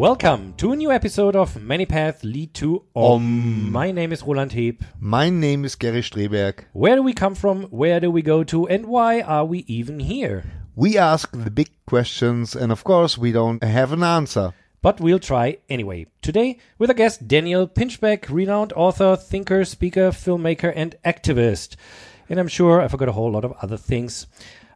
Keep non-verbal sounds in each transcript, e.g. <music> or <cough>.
Welcome to a new episode of Many Paths Lead to Om. My name is Roland Heb. My name is Gary Streberg. Where do we come from? Where do we go to? And why are we even here? We ask the big questions, and of course, we don't have an answer. But we'll try anyway. Today, with our guest Daniel Pinchbeck, renowned author, thinker, speaker, filmmaker, and activist. And I'm sure I forgot a whole lot of other things.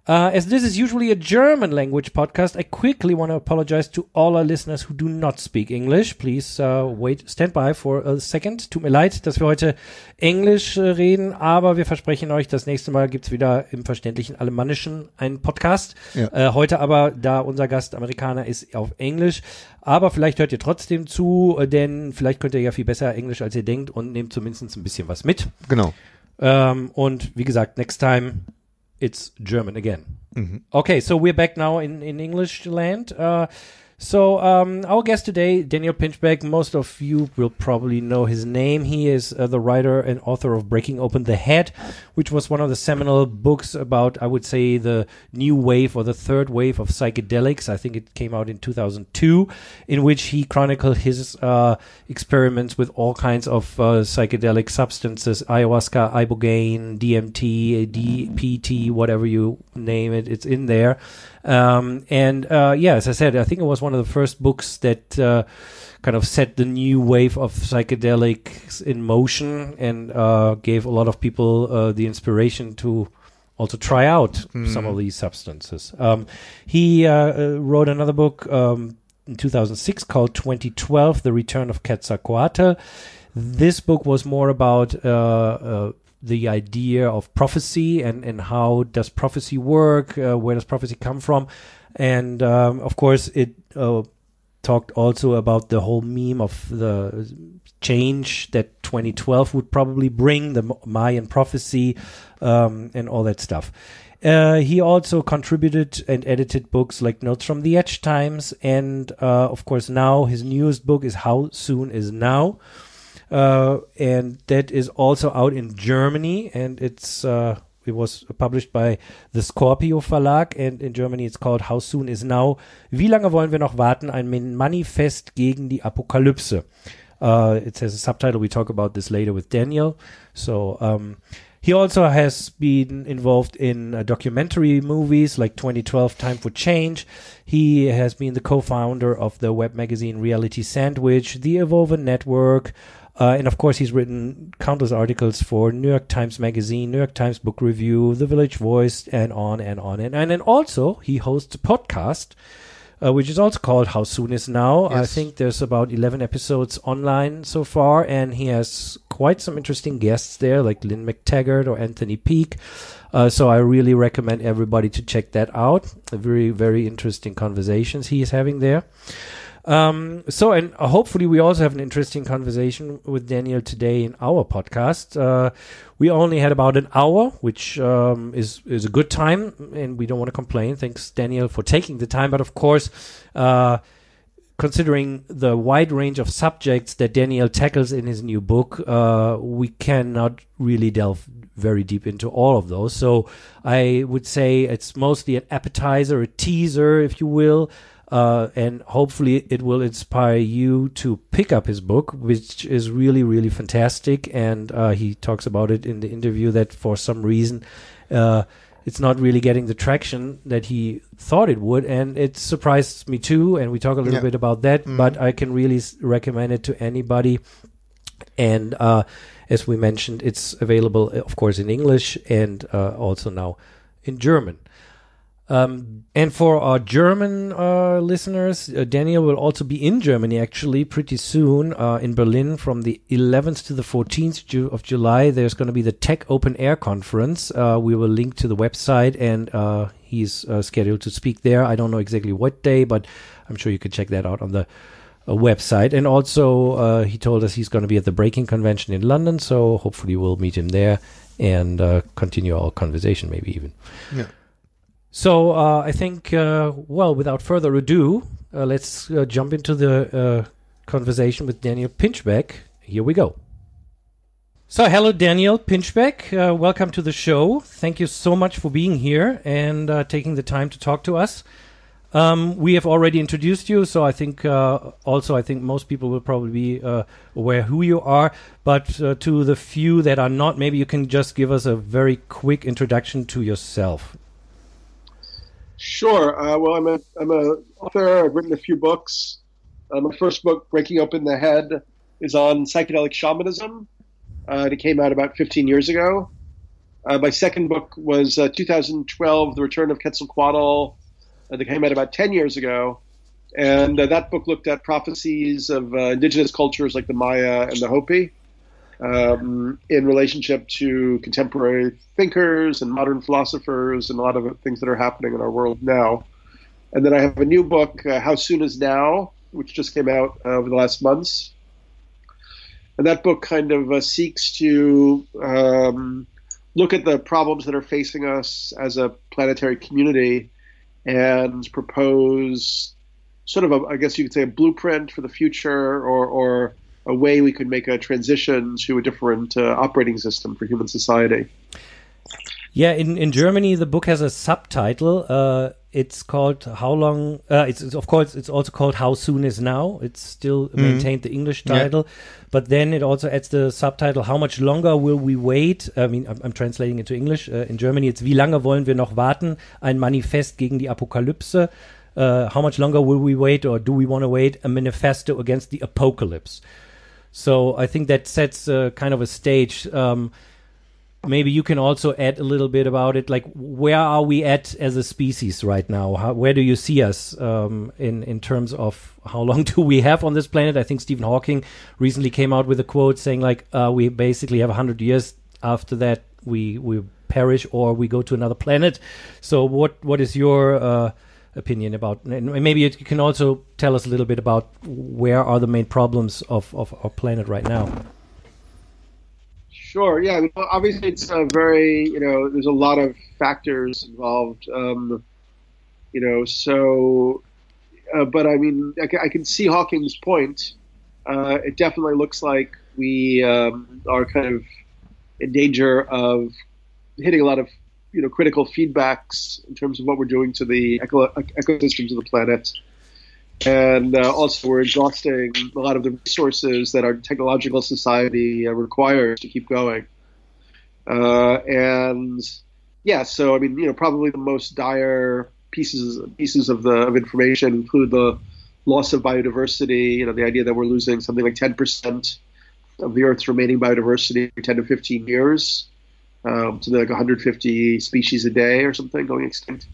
Uh, as this is usually a German language podcast, I quickly want to apologize to all our listeners who do not speak English. Please uh, wait, stand by for a second. Tut mir leid, dass wir heute Englisch äh, reden, aber wir versprechen euch, das nächste Mal gibt's wieder im verständlichen Alemannischen einen Podcast. Ja. Äh, heute aber, da unser Gast Amerikaner ist, auf Englisch. Aber vielleicht hört ihr trotzdem zu, äh, denn vielleicht könnt ihr ja viel besser Englisch, als ihr denkt und nehmt zumindest ein bisschen was mit. Genau. Um, und wie gesagt, next time it's German again. Okay, so we're back now in, in English land. Uh, so um, our guest today, Daniel Pinchbeck, most of you will probably know his name. He is uh, the writer and author of Breaking Open the Head, which was one of the seminal books about, I would say, the new wave or the third wave of psychedelics. I think it came out in 2002, in which he chronicled his uh, experiments with all kinds of uh, psychedelic substances, ayahuasca, ibogaine, DMT, DPT, whatever you name it, it's in there. Um, and uh, yeah, as I said, I think it was one of the first books that uh, kind of set the new wave of psychedelics in motion and uh, gave a lot of people uh, the inspiration to also try out some of these substances. Um, he uh, uh, wrote another book um, in 2006 called 2012: The Return of Quetzalcoatl. This book was more about uh, uh, the idea of prophecy and, and how does prophecy work, uh, where does prophecy come from, and um, of course it uh, talked also about the whole meme of the change that 2012 would probably bring, the Mayan prophecy, um, and all that stuff. Uh, he also contributed and edited books like Notes from the Edge Times, and uh, of course, now his newest book is How Soon Is Now, uh, and that is also out in Germany, and it's uh, it was published by the Scorpio Verlag, and in Germany it's called How Soon Is Now. Wie lange wollen wir noch warten? Ein Manifest gegen die Apokalypse. Uh, it has a subtitle. We talk about this later with Daniel. So um, he also has been involved in uh, documentary movies like 2012 Time for Change. He has been the co-founder of the web magazine Reality Sandwich, the Evolve Network, uh, and of course, he's written countless articles for New York Times Magazine, New York Times Book Review, The Village Voice, and on and on. And, and then also, he hosts a podcast, uh, which is also called How Soon Is Now. I think there's about 11 episodes online so far, and he has quite some interesting guests there, like Lynne McTaggart or Anthony Peake. Uh, so I really recommend everybody to check that out. Very, very interesting conversations he is having there. Um, so, and hopefully, we also have an interesting conversation with Daniel today in our podcast. Uh, we only had about an hour, which um, is is a good time, and we don't want to complain. Thanks, Daniel, for taking the time. But of course, uh, considering the wide range of subjects that Daniel tackles in his new book, uh, we cannot really delve very deep into all of those. So I would say it's mostly an appetizer, a teaser, if you will. Uh, and hopefully it will inspire you to pick up his book, which is really, really fantastic. And uh, he talks about it in the interview that for some reason uh, it's not really getting the traction that he thought it would. And it surprised me too. And we talk a little Yeah. bit about that, Mhm. but I can really s- recommend it to anybody. And uh, as we mentioned, it's available, of course, in English and uh, also now in German. Um, and for our German uh, listeners, uh, Daniel will also be in Germany actually pretty soon uh, in Berlin from the 11th to the 14th Ju- of July. There's going to be the Tech Open Air Conference. Uh, we will link to the website, and uh, he's uh, scheduled to speak there. I don't know exactly what day, but I'm sure you can check that out on the website. And also, he told us he's going to be at the Breaking Convention in London, so hopefully we'll meet him there and continue our conversation, maybe even. Yeah. So uh, I think, uh, well, without further ado, uh, let's uh, jump into the uh, conversation with Daniel Pinchbeck. Here we go. So, hello, Daniel Pinchbeck. Uh, welcome to the show. Thank you so much for being here and taking the time to talk to us. Um, we have already introduced you, so I think uh, also I think most people will probably be uh, aware who you are. But uh, to the few that are not, maybe you can just give us a very quick introduction to yourself. Sure. Uh, well, I'm a I'm a author. I've written a few books. Uh, my first book, Breaking Open the Head, is on psychedelic shamanism. Uh, it came out about 15 years ago. my second book was 2012, The Return of Quetzalcoatl uh, that came out about 10 years ago. And uh, that book looked at prophecies of uh, indigenous cultures like the Maya and the Hopi um, in relationship to contemporary thinkers and modern philosophers and a lot of things that are happening in our world now. And then I have a new book, uh, How Soon Is Now, which just came out uh, over the last months. And that book kind of uh, seeks to um, look at the problems that are facing us as a planetary community and propose sort of a, I guess you could say a blueprint for the future or, or a way we could make a transition to a different uh, operating system for human society. Yeah, in, in Germany, the book has a subtitle. Uh, it's called "How Long." Uh, it's, it's, of course it's also called "How Soon Is Now." It's still mm-hmm. maintained the English title, yeah. but then it also adds the subtitle "How much longer will we wait?" I mean, I'm, I'm translating it to English. Uh, in Germany, it's "Wie lange wollen wir noch warten?" Ein Manifest gegen die Apokalypse. Uh, how much longer will we wait, or do we want to wait? A manifesto against the apocalypse. So I think that sets kind of a stage. Um, maybe you can also add a little bit about it. Like where are we at as a species right now? How, where do you see us um, in in terms of how long <laughs> do we have on this planet? I think stephen hawking recently came out with a quote saying like uh, we basically have 100 years. After that we we perish or we go to another planet. So what what is your uh, opinion about and maybe you can also tell us a little bit about where are the main problems of, of our planet right now Sure. Yeah. Obviously, it's a very you know there's a lot of factors involved. Um, you know, so uh, but I mean, I, I, can see Hawking's point. Uh, it definitely looks like we um, are kind of in danger of hitting a lot of you know critical feedbacks in terms of what we're doing to the eco- ecosystems of the planet and uh, also we're exhausting a lot of the resources that our technological society uh, requires to keep going. Uh, and yeah, so I mean, you know, probably the most dire pieces pieces of the of information include the loss of biodiversity. You know, the idea that we're losing something like ten percent of the Earth's remaining biodiversity every ten to fifteen years, um, like 150 species a day or something going extinct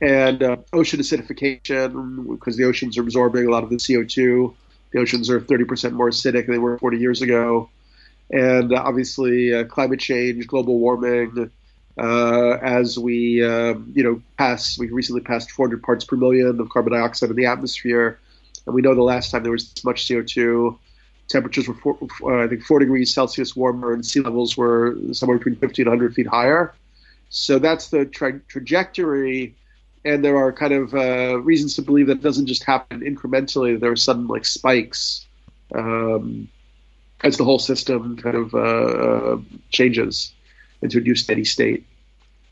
and uh, ocean acidification because the oceans are absorbing a lot of the CO2. The oceans are 30% more acidic than they were 40 years ago, and uh, obviously uh, climate change, global warming. Uh, as we, um, you know, pass, we recently passed 400 parts per million of carbon dioxide in the atmosphere, and we know the last time there was this much CO2, temperatures were, four, uh, I think, four degrees Celsius warmer, and sea levels were somewhere between 50 and 100 feet higher. So that's the tra- trajectory and there are kind of uh, reasons to believe that it doesn't just happen incrementally. There are sudden like spikes um, as the whole system kind of uh, uh, changes into a new steady state.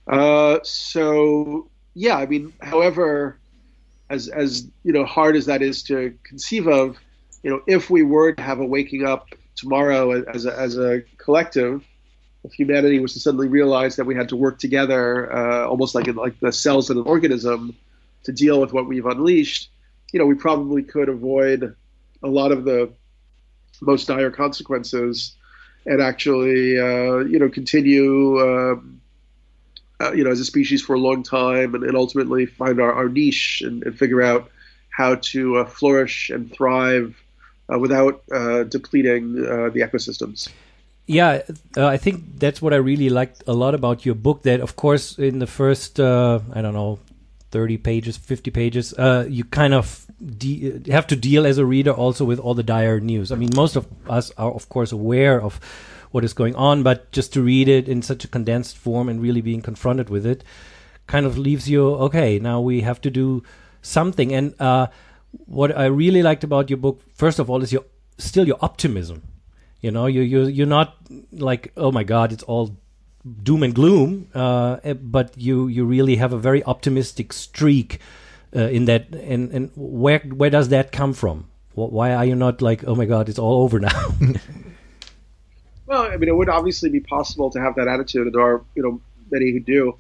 Uh, so yeah, I mean, however, as as you know, hard as that is to conceive of, you know, if we were to have a waking up tomorrow as a, as a collective if humanity was to suddenly realize that we had to work together, uh, almost like like the cells in an organism, to deal with what we've unleashed, you know, we probably could avoid a lot of the most dire consequences, and actually, uh, you know, continue, um, uh, you know, as a species for a long time, and, and ultimately find our, our niche and, and, figure out how to uh, flourish and thrive uh, without uh, depleting the ecosystems. Yeah, uh, I think that's what I really liked a lot about your book. That, of course, in the first, uh, I don't know, 30 pages, 50 pages, uh, you kind of have to deal as a reader also with all the dire news. I mean, most of us are, of course, aware of what is going on, but just to read it in such a condensed form and really being confronted with it kind of leaves you, okay, now we have to do something. And uh, what I really liked about your book, first of all, is your still your optimism you know, you you you're not like oh my god, it's all doom and gloom, uh, eh, but you you really have a very optimistic streak uh, in that, and and where where does that come from? Why are you not like, oh my god, it's all over now? <laughs> well, I mean, it would obviously be possible to have that attitude, there are you know many who do,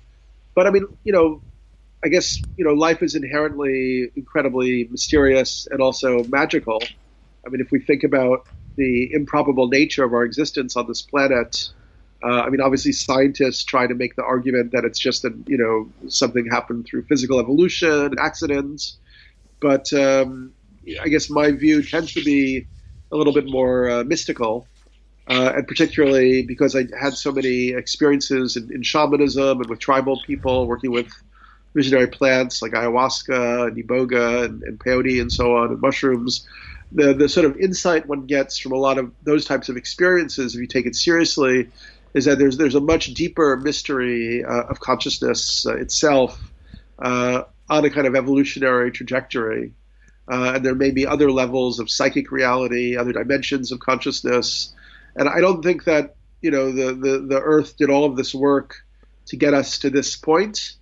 but I mean, you know, I guess you know life is inherently incredibly mysterious and also magical. I mean, if we think about the improbable nature of our existence on this planet, uh, I mean, obviously scientists try to make the argument that it's just you know something happened through physical evolution, accidents, but um, I guess my view tends to be a little bit more uh, mystical. Uh, and particularly because I had so many experiences in, in shamanism and with tribal people, working with visionary plants like ayahuasca and iboga and, and peyote and so on, and mushrooms. The, the sort of insight one gets from a lot of those types of experiences, if you take it seriously, is that there's there's a much deeper mystery uh, of consciousness uh, itself uh, on a kind of evolutionary trajectory, uh, and there may be other levels of psychic reality, other dimensions of consciousness, and I don't think that you know the the, the Earth did all of this work to get us to this point.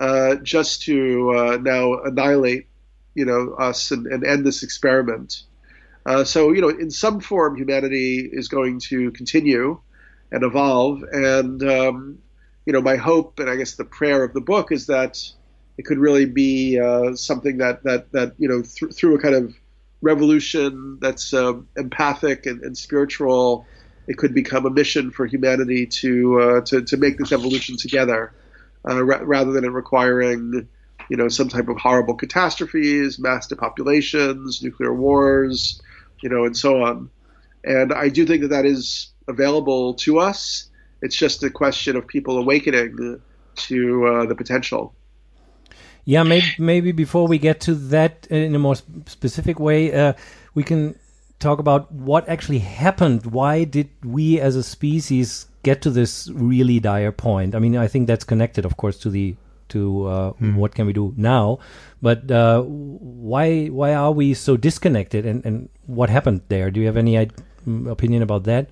Uh, just to uh, now annihilate, you know, us and, and end this experiment. Uh, so, you know, in some form, humanity is going to continue and evolve. And, um, you know, my hope and I guess the prayer of the book is that it could really be uh, something that, that, that, you know, th- through a kind of revolution that's um, empathic and, and, spiritual, it could become a mission for humanity to, uh, to, to make this evolution together uh, ra- rather than it requiring, you know, some type of horrible catastrophes, mass depopulations, nuclear wars, you know, and so on. And I do think that that is available to us. It's just a question of people awakening to uh, the potential. Yeah, maybe, maybe before we get to that in a more specific way, uh, we can talk about what actually happened. Why did we as a species get to this really dire point. I mean, I think that's connected, of course, to the to uh, mm. what can we do now. But uh, why why are we so disconnected, and, and what happened there? Do you have any mm, opinion about that?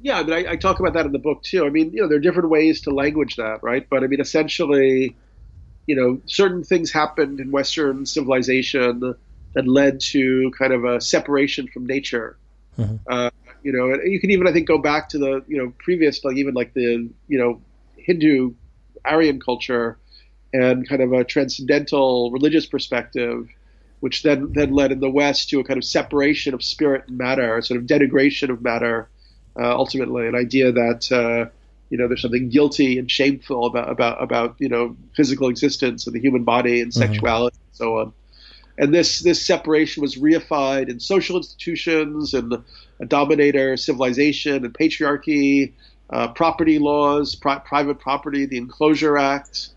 Yeah, I mean, I, I, talk about that in the book too. I mean, you know, there are different ways to language that, right? But I mean, essentially, you know, certain things happened in Western civilization that led to kind of a separation from nature. Mm-hmm. Uh, you know, and you can even I think go back to the you know previous like even like the you know Hindu Aryan culture and kind of a transcendental religious perspective, which then then led in the West to a kind of separation of spirit and matter, sort of denigration of matter, uh, ultimately an idea that. Uh, you know, there's something guilty and shameful about about about you know physical existence and the human body and mm-hmm. sexuality mm-hmm. and so on and this this separation was reified in social institutions and a dominator civilization and patriarchy, uh, property laws, pri- private property, the Enclosure Act.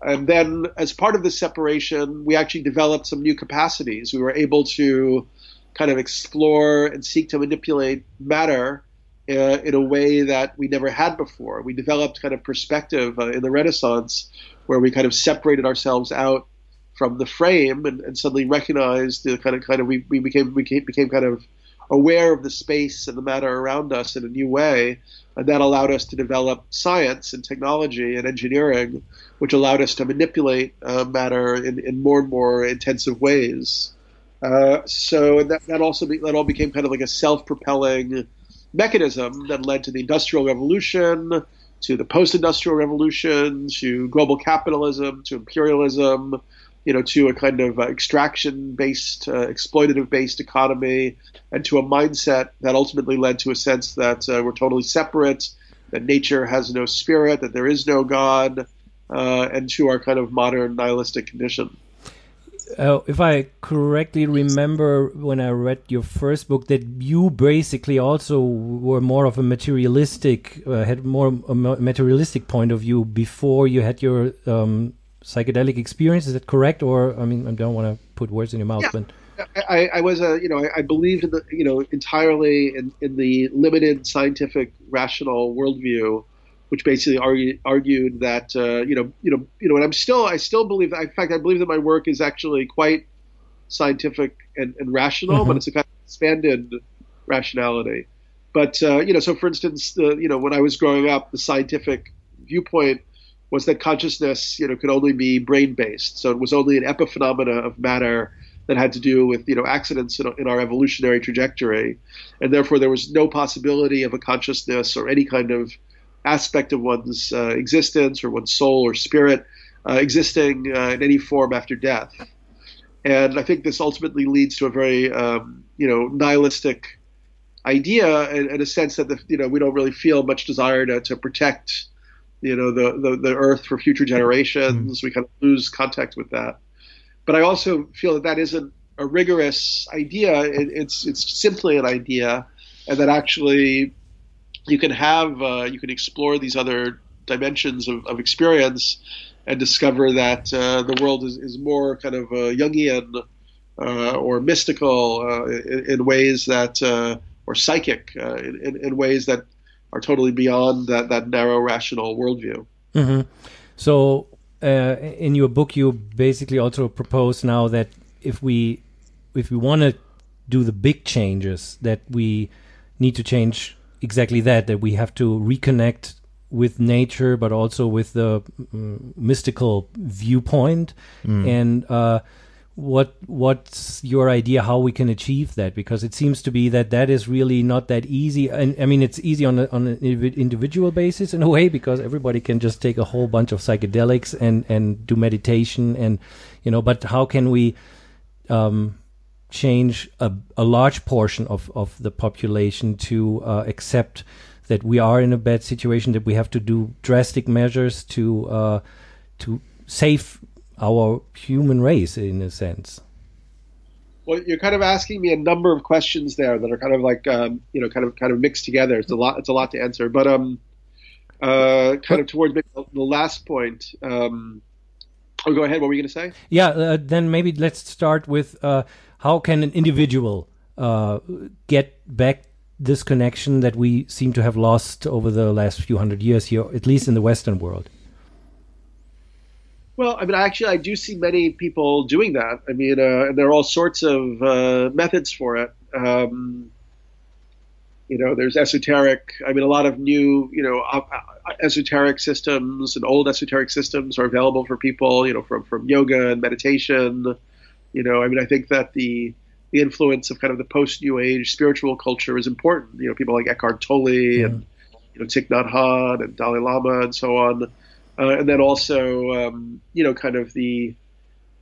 And then, as part of this separation, we actually developed some new capacities. We were able to kind of explore and seek to manipulate matter uh, in a way that we never had before. We developed kind of perspective uh, in the Renaissance where we kind of separated ourselves out from the frame and, and suddenly recognized the kind of kind of we, we became we became, kind of aware of the space and the matter around us in a new way. And that allowed us to develop science and technology and engineering, which allowed us to manipulate uh, matter in, in more and more intensive ways. Uh, so that, that also be, that all became kind of like a self-propelling mechanism that led to the Industrial Revolution, to the post-industrial revolution, to global capitalism, to imperialism, you know, to a kind of uh, extraction-based, uh, exploitative-based economy, and to a mindset that ultimately led to a sense that uh, we're totally separate, that nature has no spirit, that there is no God, uh, and to our kind of modern nihilistic condition. Uh, if I correctly remember when I read your first book, that you basically also were more of a materialistic, uh, had more a materialistic point of view before you had your um, psychedelic experience. Is that correct? Or I mean, I don't want to put words in your mouth, yeah. but I, I, was a you know I, I, believed in the you know entirely in, in the limited scientific rational worldview, which basically argued, argued that uh, you know you know you know and I'm still I still believe that in fact I believe that my work is actually quite scientific and, and rational, mm-hmm. but it's a kind of expanded rationality. But uh, you know, so for instance, the, you know, when I was growing up, the scientific viewpoint was that consciousness, you know, could only be brain based. So it was only an epiphenomena of matter that had to do with you know accidents in, in, our evolutionary trajectory, and therefore there was no possibility of a consciousness or any kind of aspect of one's uh, existence or one's soul or spirit uh, existing uh, in any form after death. And I think this ultimately leads to a very um, you know nihilistic idea in, in, a sense that the, you know we don't really feel much desire to, to protect you know the, the, the earth for future generations. Mm-hmm. We kind of lose contact with that. But I also feel that that isn't a rigorous idea. It, it's it's simply an idea, and that actually you can have uh, you can explore these other dimensions of, of experience and discover that uh, the world is, is more kind of uh, Jungian uh, or mystical uh, in, in, ways that uh, or psychic uh, in, in, ways that are totally beyond that, that narrow rational worldview. Mm-hmm. So uh, in your book, you basically also propose now that if we if we want to do the big changes, that we need to change exactly that. That we have to reconnect with nature, but also with the um, mystical viewpoint, mm. and uh, what what's your idea how we can achieve that? Because it seems to be that that is really not that easy. And i mean it's easy on a, on an individual basis in a way because everybody can just take a whole bunch of psychedelics and and do meditation and you know but how can we um, change a, a large portion of of the population to uh, accept that we are in a bad situation that we have to do drastic measures to uh, to save our human race in a sense. Well, you're kind of asking me a number of questions there that are kind of like um, you know kind of kind of mixed together. It's a lot. It's a lot to answer, but um, uh, kind of towards the last point. Um, oh, go ahead. What were you going to say? Yeah. Uh, then maybe let's start with uh, how can an individual uh, get back this connection that we seem to have lost over the last few hundred years here, at least in the Western world. Well, I mean, actually, I do see many people doing that. I mean, uh, and there are all sorts of uh, methods for it. Um, you know, there's esoteric. I mean, a lot of new, you know, uh, esoteric systems and old esoteric systems are available for people. You know, from from yoga and meditation. You know, I mean, I think that the the influence of kind of the post New Age spiritual culture is important. You know, people like Eckhart Tolle mm. and you know Thich Nhat Hanh and Dalai Lama and so on uh, and then also um, you know kind of the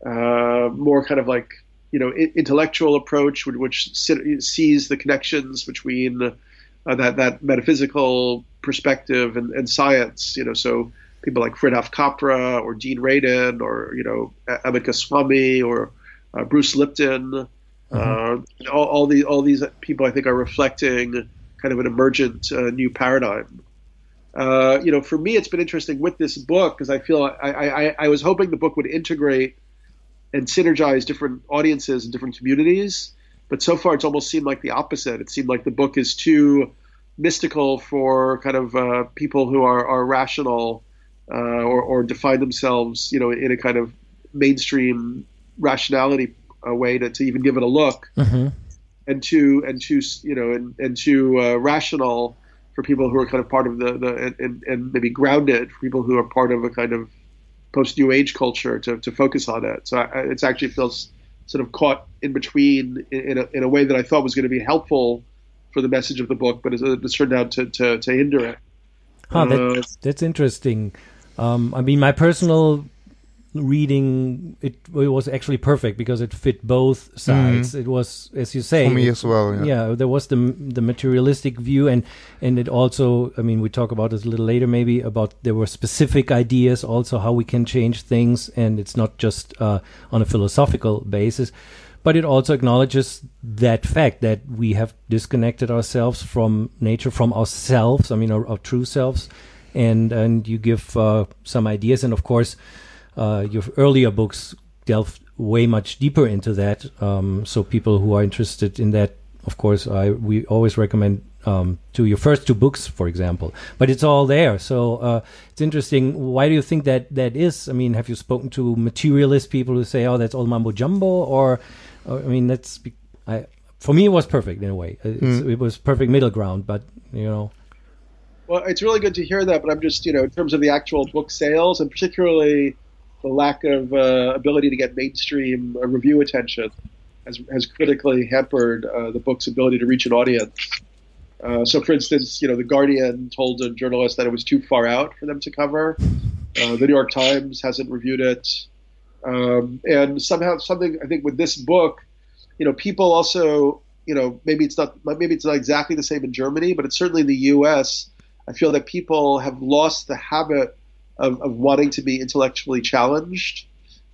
uh, more kind of like you know intellectual approach which, sees the connections between uh, that that metaphysical perspective and, and, science you know. So people like Fritjof Capra or Dean Radin or you know Amit Goswami or uh, Bruce Lipton mm-hmm. all, all, these all these people I think are reflecting kind of an emergent uh, new paradigm uh, you know, for me, it's been interesting with this book because I feel I, I, I was hoping the book would integrate and synergize different audiences and different communities. But so far, it's almost seemed like the opposite. It seemed like the book is too mystical for kind of uh, people who are, are rational uh, or, or define themselves, you know, in a kind of mainstream rationality uh, way to, to even give it a look, mm-hmm. and to and to you know and and to uh, rational for people who are kind of part of the, the and, and maybe grounded for people who are part of a kind of post new age culture to, to focus on it. So I, it's actually feels sort of caught in between in, in, a, in a way that I thought was going to be helpful for the message of the book, but it's, turned out to, to, to hinder it. Huh, that's, uh, that's interesting. Um, I mean, my personal reading it, it was actually perfect because it fit both sides mm. it was as you say for me as well yeah. yeah. there was the the materialistic view and and it also i mean we talk about this a little later maybe about there were specific ideas also how we can change things and it's not just uh, on a philosophical basis but it also acknowledges that fact that we have disconnected ourselves from nature from ourselves i mean our, our true selves and and you give uh, some ideas and of course uh, your earlier books delve way much deeper into that. Um, so people who are interested in that, of course, I we always recommend um, to your first two books, for example. But it's all there, so uh, it's interesting. Why do you think that that is? I mean, have you spoken to materialist people who say, "Oh, that's all mumbo jumbo," or, or I mean, that's I, for me, it was perfect in a way. Mm. It was perfect middle ground, but you know. Well, it's really good to hear that, but I'm just, you know, in terms of the actual book sales and particularly the lack of uh, ability to get mainstream uh, review attention has, has critically hampered uh, the book's ability to reach an audience. Uh, so, for instance, you know, the Guardian told a journalist that it was too far out for them to cover. Uh, the New York Times hasn't reviewed it, um, and somehow something I think with this book, you know, people also, you know, maybe it's not maybe it's not exactly the same in Germany, but it's certainly in the U.S. I feel that people have lost the habit of, of wanting to be intellectually challenged,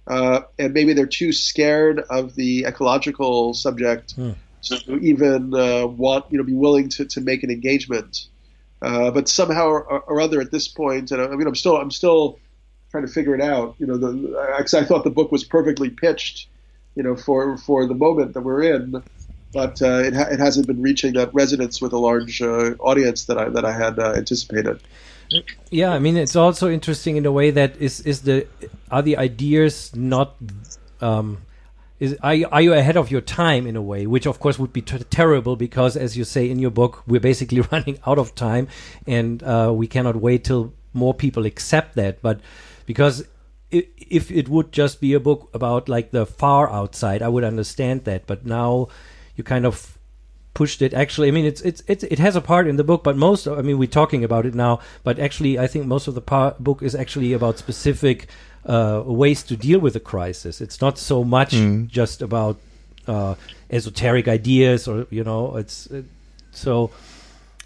uh, and maybe they're too scared of the ecological subject Hmm. to even uh, want you know be willing to, to make an engagement. Uh, but somehow or, or other, at this point, and I mean, I'm still I'm still trying to figure it out. You know, the, I, I thought the book was perfectly pitched, you know, for for the moment that we're in, but uh, it, ha- it hasn't been reaching that resonance with a large uh, audience that I that I had uh, anticipated. Yeah, I mean it's also interesting in a way that is is the are the ideas not um, is are you, are you ahead of your time in a way, which of course would be terrible because as you say in your book, we're basically <laughs> running out of time and uh, we cannot wait till more people accept that. But because if it would just be a book about like the far outside, I would understand that. But now you kind of pushed it actually i mean it's it's, it's it has a part in the book but most of, i mean we're talking about it now but actually i think most of the par- book is actually about specific uh, ways to deal with the crisis it's not so much just about uh, esoteric ideas or you know it's it, so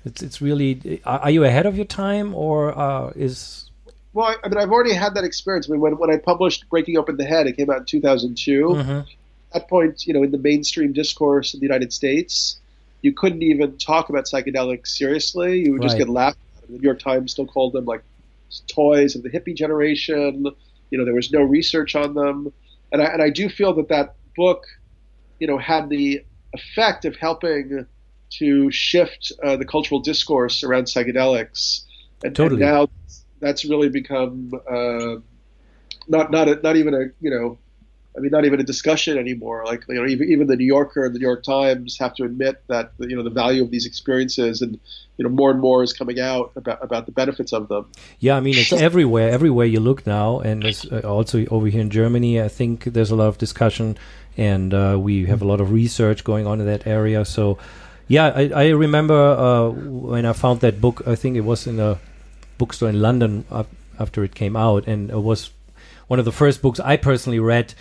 it's it's really are, are you ahead of your time or uh, is Well, I, I mean, I've already had that experience. I mean, when, when I published Breaking Open the Head, it came out in 2002. Mhm. At that point, you know, in the mainstream discourse in the United States, you couldn't even talk about psychedelics seriously. You would just Right. get laughed at. The New York Times still called them like toys of the hippie generation. You know, there was no research on them. And I, and I do feel that that book, you know, had the effect of helping to shift uh, the cultural discourse around psychedelics. And, Totally. and now that's really become uh, not not a, not even a you know I mean not even a discussion anymore. Like you know even even the New Yorker and the New York Times have to admit that you know the value of these experiences and you know more and more is coming out about about the benefits of them. Yeah, I mean it's everywhere. Everywhere you look now, and it's uh, also over here in Germany. I think there's a lot of discussion, and uh, we have a lot of research going on in that area. So, yeah, I, I remember uh, when I found that book. I think it was in a bookstore in London after it came out, and it was one of the first books I personally read.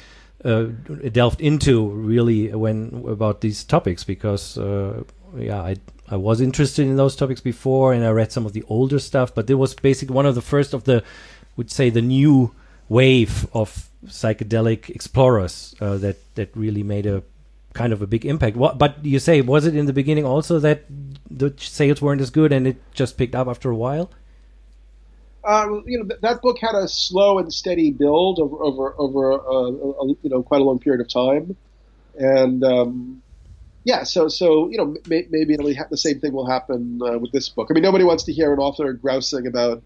Uh, delved into really when about these topics because uh, yeah I I was interested in those topics before and I read some of the older stuff but it was basically one of the first of the would say the new wave of psychedelic explorers uh, that that really made a kind of a big impact. What but you say was it in the beginning also that the sales weren't as good and it just picked up after a while Uh, you know th- that book had a slow and steady build over over over uh, a, a, you know quite a long period of time, and um, yeah, so so you know may, maybe it'll ha- the same thing will happen uh, with this book. I mean, nobody wants to hear an author grousing about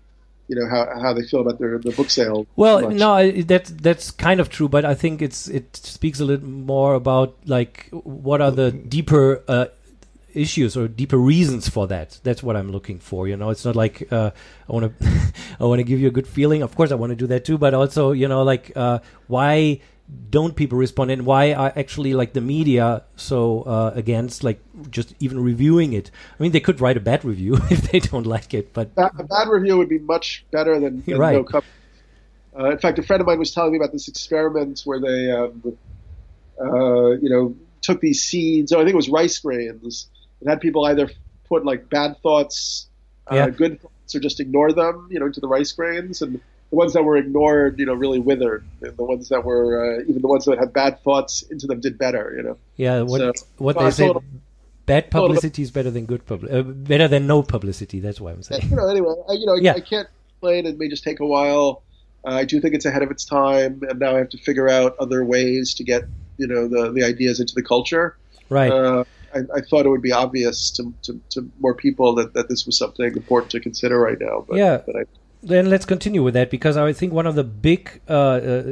you know how, how they feel about their the book sale. Well, no, that's that's kind of true, but I think it's it speaks a little more about like what are the deeper uh, issues or deeper reasons for that. That's what I'm looking for. You know, it's not like uh, I want to <laughs> I want to give you a good feeling. Of course, I want to do that too, but also you know like uh, why don't people respond and why are actually like the media so uh, against like just even reviewing it i mean they could write a bad review <laughs> if they don't like it but a bad review would be much better than, than Right. no cover. Uh, in fact, a friend of mine was telling me about this experiment where they, um, uh, you know, took these seeds. Oh, I think it was rice grains, had people either put like bad thoughts, uh, good thoughts, or just ignore them, you know, into the rice grains. And the ones that were ignored, you know, really withered. And the ones that were, uh, even the ones that had bad thoughts into them, did better. You know. Yeah, what So- what so they I say, bad publicity is better than good publicity, uh, better than no publicity. That's why I'm saying. you know, anyway, I, you know, Yeah. I can't explain. It may just take a while. Uh, I do think it's ahead of its time, and now I have to figure out other ways to get you know the the ideas into the culture. Right. Uh, I, I thought it would be obvious to, to, to more people that, that this was something important to consider right now. But, Yeah. but I, then let's continue with that because I think one of the big uh, uh,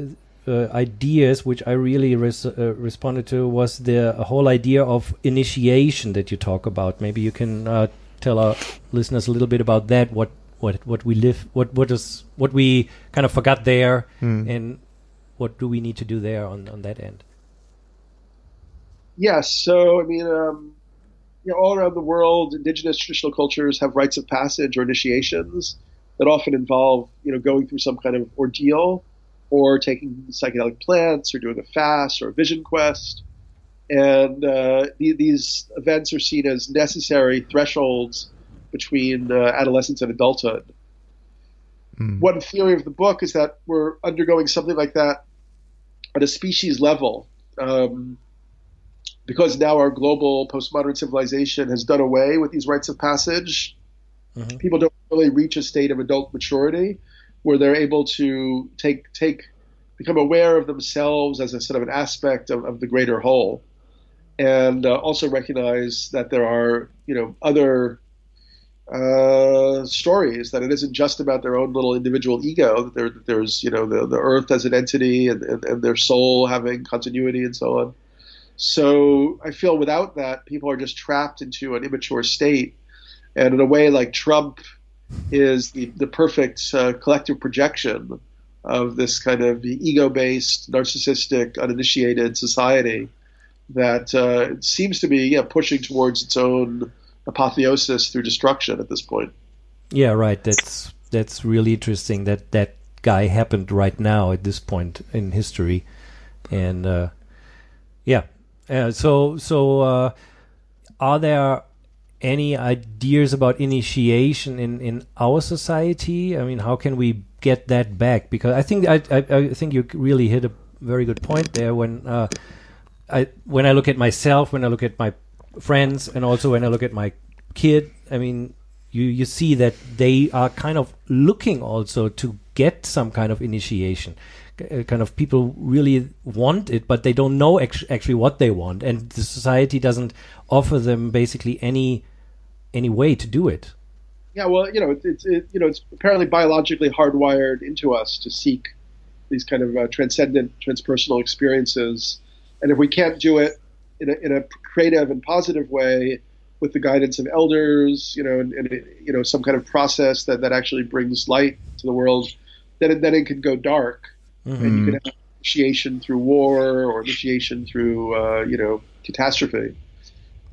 uh, ideas which I really res- uh, responded to was the whole idea of initiation that you talk about. Maybe you can uh, tell our listeners a little bit about that? What what what we live, what what is what we kind of forgot there, Hmm. and what do we need to do there on on that end? Yes. So, I mean, um, you know, all around the world, indigenous traditional cultures have rites of passage or initiations that often involve, you know, going through some kind of ordeal or taking psychedelic plants or doing a fast or a vision quest. And uh, the, these events are seen as necessary thresholds between uh, adolescence and adulthood. One theory of the book is that we're undergoing something like that at a species level. Um, because now our global postmodern civilization has done away with these rites of passage, Mhm. people don't really reach a state of adult maturity where they're able to take take become aware of themselves as a sort of an aspect of, of the greater whole, and uh, also recognize that there are you know other uh, stories that it isn't just about their own little individual ego. That, there, that there's you know the, the earth as an entity and, and, and their soul having continuity and so on. So I feel without that, people are just trapped into an immature state. And in a way, like Trump is the, the perfect uh, collective projection of this kind of ego based, narcissistic, uninitiated society that uh, seems to be yeah, pushing towards its own apotheosis through destruction at this point. Yeah, right. That's that's really interesting that that guy happened right now at this point in history, and uh, yeah. Uh, so so uh, are there any ideas about initiation in in our society? I mean, how can we get that back? Because I think I I, I think you really hit a very good point there when. Uh, I when I look at myself, when I look at my friends, and also when I look at my kid, I mean, you you see that they are kind of looking also to get some kind of initiation. Uh, Kind of people really want it, but they don't know actu- actually what they want, and the society doesn't offer them basically any any way to do it. Yeah, well, you know, it's, it, you know, it's apparently biologically hardwired into us to seek these kind of uh, transcendent, transpersonal experiences, and if we can't do it in a, in a creative and positive way with the guidance of elders, you know, and, and you know, some kind of process that, that actually brings light to the world, then then it can go dark, and you can have initiation through war or initiation through uh, you know catastrophe.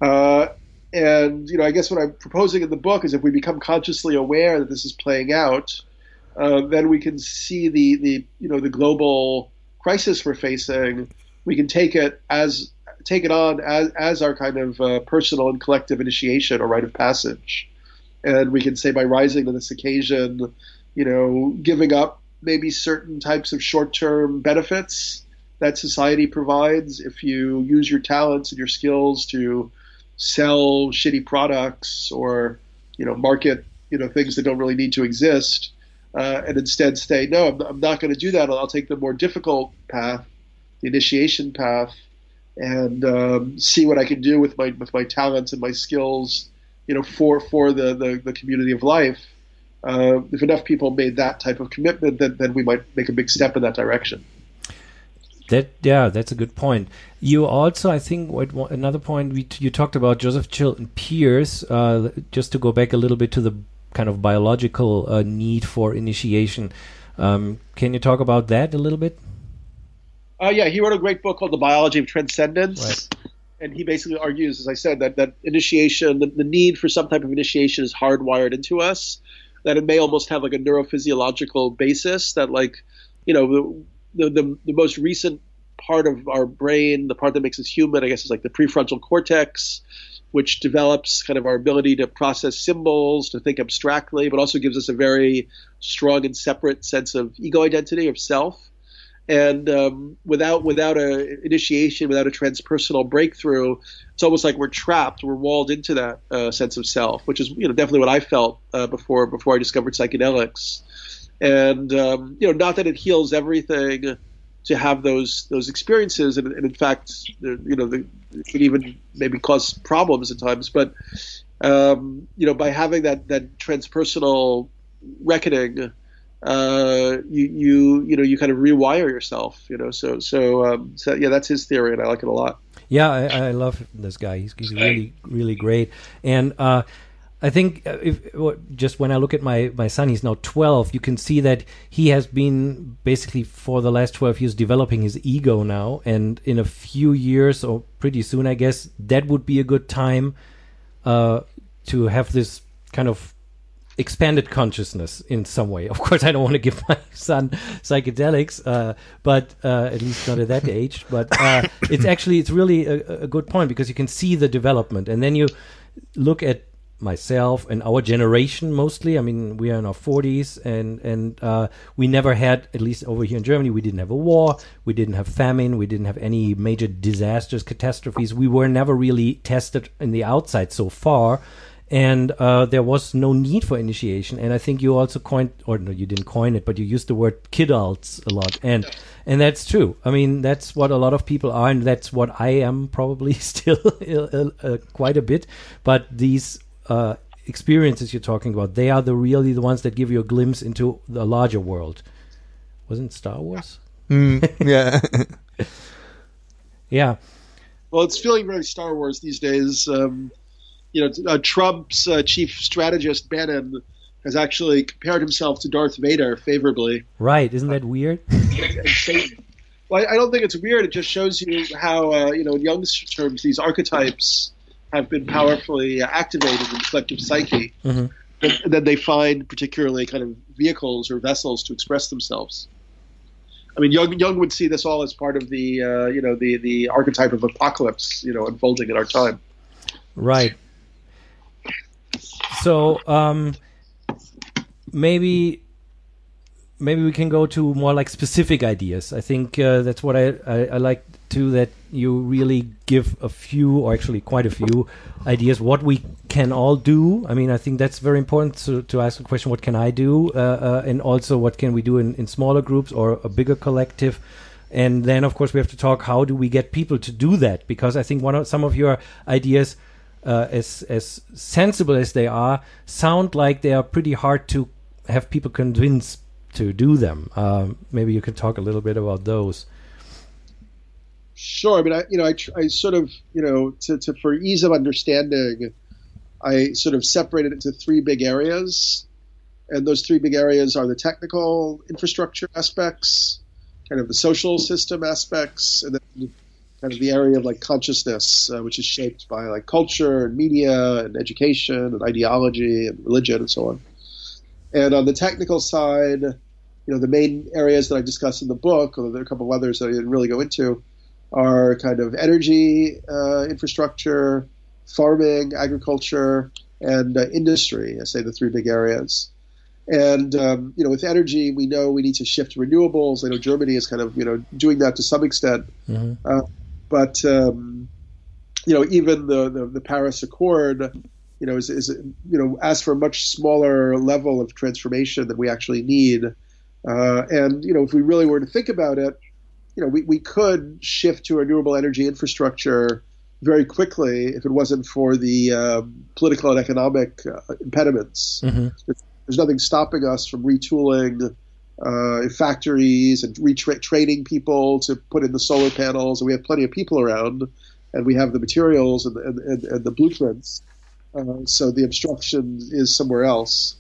Uh, and you know, I guess what I'm proposing in the book is if we become consciously aware that this is playing out, uh, then we can see the the you know the global crisis we're facing. We can take it as take it on as as our kind of uh, personal and collective initiation or rite of passage, and we can say by rising to this occasion, you know, giving up maybe certain types of short-term benefits that society provides. If you use your talents and your skills to sell shitty products or you know market you know things that don't really need to exist uh, and instead say no I'm, I'm not going to do that. I'll take the more difficult path the initiation path and um, see what I can do with my with my talents and my skills you know for for the the, the community of life uh, if enough people made that type of commitment then, then we might make a big step in that direction That yeah, that's a good point. You also, I think, another point we you talked about Joseph Chilton Pearce. Uh, just to go back a little bit to the kind of biological uh, need for initiation. Um, can you talk about that a little bit? Uh, yeah, he wrote a great book called The Biology of Transcendence. Right. And he basically argues, as I said, that, that initiation, the, the need for some type of initiation is hardwired into us, that it may almost have like a neurophysiological basis, that, like, you know, the, the, the most recent part of our brain, the part that makes us human, I guess, is like the prefrontal cortex, which develops kind of our ability to process symbols, to think abstractly, but also gives us a very strong and separate sense of ego identity, of self and um, without without a initiation, without a transpersonal breakthrough, it's almost like we're trapped. We're walled into that uh, sense of self, which is you know definitely what I felt uh, before before I discovered psychedelics. And um, you know, not that it heals everything to have those those experiences, and, and in fact, you know, the, it can even maybe cause problems at times. But um, you know, by having that that transpersonal reckoning uh, you you you know you kind of rewire yourself you know so so um, so yeah that's his theory and I like it a lot Yeah, I, I love this guy. He's, he's really, really great. And uh, I think uh, if just when I look at my my son, he's now 12. You can see that he has been basically for the last 12 years developing his ego now, and in a few years or pretty soon, I guess that would be a good time uh, to have this kind of expanded consciousness in some way. <laughs> Of course, I don't want to give <laughs> my son psychedelics, uh, but uh, at least not at that age. But uh, <laughs> it's actually it's really a, a, good point because you can see the development, and then you look at myself and our generation mostly. I mean, we are in our 40s, and and uh, we never had, at least over here in Germany, we didn't have a war, we didn't have famine, we didn't have any major disasters, catastrophes. We were never really tested in the outside so far. And uh, there was no need for initiation, and I think you also coined, or no, you didn't coin it, but you used the word kidults a lot, and and that's true. I mean, that's what a lot of people are, and that's what I am probably <laughs> still uh, uh, quite a bit. But these uh, experiences you're talking about, they are the really the ones that give you a glimpse into the larger world. Wasn't Star Wars? Mm, yeah. <laughs> yeah. Well, it's feeling very Star Wars these days. Um, you know, uh, Trump's uh, chief strategist Bannon has actually compared himself to Darth Vader favorably. Right? Isn't that weird? <laughs> well, I, don't think it's weird. It just shows you how, uh, you know, in Jung's terms, these archetypes have been powerfully activated in collective psyche. Mm-hmm. And then they find particularly kind of vehicles or vessels to express themselves. I mean, Jung, Jung would see this all as part of the, uh, you know, the, the archetype of apocalypse, you know, unfolding in our time. Right. So um, maybe maybe we can go to more like specific ideas. I think uh, that's what I, I, I like too. That you really give a few, or actually quite a few, ideas what we can all do. I mean, I think that's very important to, to ask the question: What can I do? Uh, uh, and also, what can we do in, in smaller groups or a bigger collective? And then, of course, we have to talk: How do we get people to do that? Because I think one of some of your ideas. Uh, as as sensible as they are, sound like they are pretty hard to have people convince to do them. Um, maybe you can talk a little bit about those. Sure. I mean, I, you know, I, I sort of, you know, to, to, for ease of understanding, I sort of separated it into three big areas. And those three big areas are the technical infrastructure aspects, kind of the social system aspects, and then kind of the area of like consciousness, uh, which is shaped by like culture and media and education and ideology and religion and so on. And on the technical side, you know, the main areas that I discuss in the book, although there are a couple of others that I didn't really go into, are kind of energy uh, infrastructure, farming, agriculture, and uh, industry. I say the three big areas. And um, you know, with energy, we know we need to shift to renewables. I know Germany is kind of you know doing that to some extent, mm-hmm. uh, but um, you know, even the, the, the Paris Accord, you know, is, is you know asks for a much smaller level of transformation than we actually need. Uh, and you know, if we really were to think about it, you know, we, we could shift to renewable energy infrastructure very quickly if it wasn't for the uh, political and economic uh, impediments. Mm-hmm. There's nothing stopping us from retooling uh, factories and retraining people to put in the solar panels. And we have plenty of people around, and we have the materials and, and, and, and the blueprints. Uh, so the obstruction is somewhere else.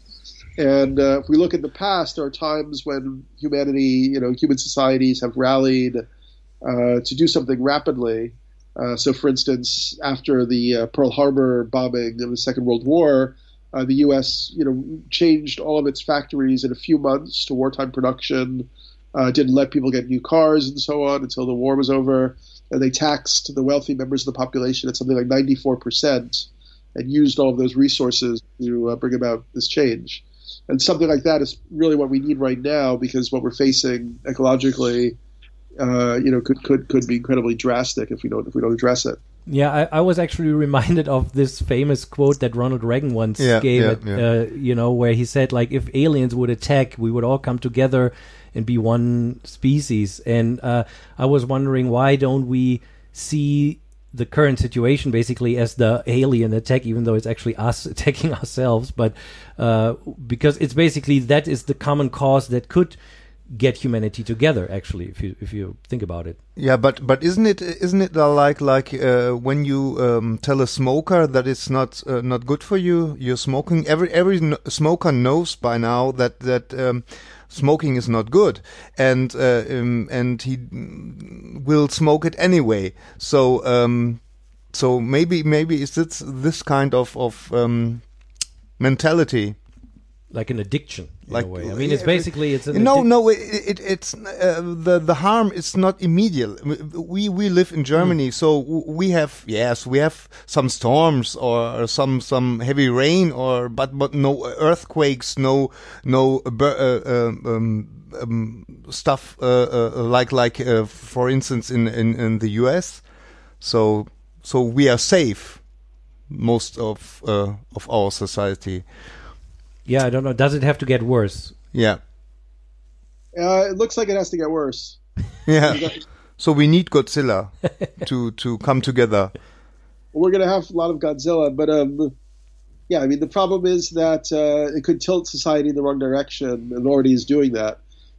And uh, if we look at the past, there are times when humanity, you know, human societies have rallied uh, to do something rapidly. Uh, so, for instance, after the uh, Pearl Harbor bombing of the Second World War, uh, the U.S., you know, changed all of its factories in a few months to wartime production. Uh, didn't let people get new cars and so on until the war was over. And they taxed the wealthy members of the population at something like 94 percent, and used all of those resources to bring about this change and something like that is really what we need right now because what we're facing ecologically, uh, you know, could could could be incredibly drastic if we don't if we don't address it. Yeah, I, I was actually <laughs> reminded of this famous quote that Ronald Reagan once yeah, gave. Yeah, it, yeah. Uh, you know, where he said like, if aliens would attack, we would all come together and be one species. And uh, I was wondering why don't we see the current situation basically as the alien attack, even though it's actually us <laughs> attacking ourselves. But uh, because it's basically that is the common cause that could get humanity together. Actually, if you if you think about it. Yeah, but but isn't it isn't it uh, like like uh, when you um, tell a smoker that it's not uh, not good for you? You're smoking. Every every no smoker knows by now that that. Um, smoking is not good, and uh, um, and he will smoke it anyway. So um, so maybe maybe it's this this kind of of um, mentality like an addiction Like-. I mean, it's basically it's an no no it, it it's uh, the the harm is not immediate. We we live in germany so we have yes we have some storms or some some heavy rain or but but no earthquakes no no uh, uh, um, um, um, stuff uh, uh, like like uh, for instance in, in in the us so so we are safe most of uh, of our society Yeah, I don't know. Does it have to get worse? yeah Uh, it looks like it has to get worse. <laughs> yeah so we need godzilla to to come together We're going to have a lot of Godzilla, but um, yeah, I mean the problem is that uh, it could tilt society in the wrong direction, and already is doing that.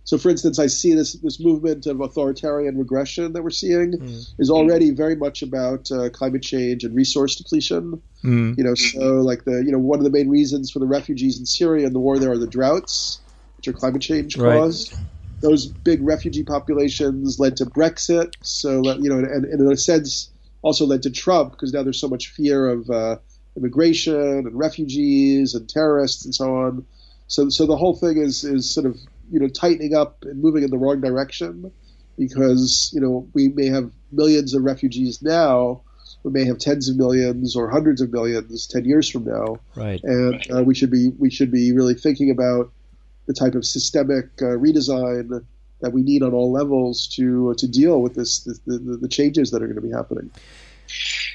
So, for instance, I see this this movement of authoritarian regression that we're seeing is already very much about uh, climate change and resource depletion. Mm. You know, so like the you know one of the main reasons for the refugees in Syria and the war there are the droughts, which are climate change Right. caused. Those big refugee populations led to Brexit. So you know, and, and in a sense, also led to Trump because now there's so much fear of uh, immigration and refugees and terrorists and so on. So so the whole thing is is sort of you know tightening up and moving in the wrong direction because you know we may have millions of refugees now. We may have tens of millions or hundreds of millions ten years from now, Right. and uh, we should be we should be really thinking about the type of systemic uh, redesign that we need on all levels to to deal with this, this the, the, the changes that are going to be happening.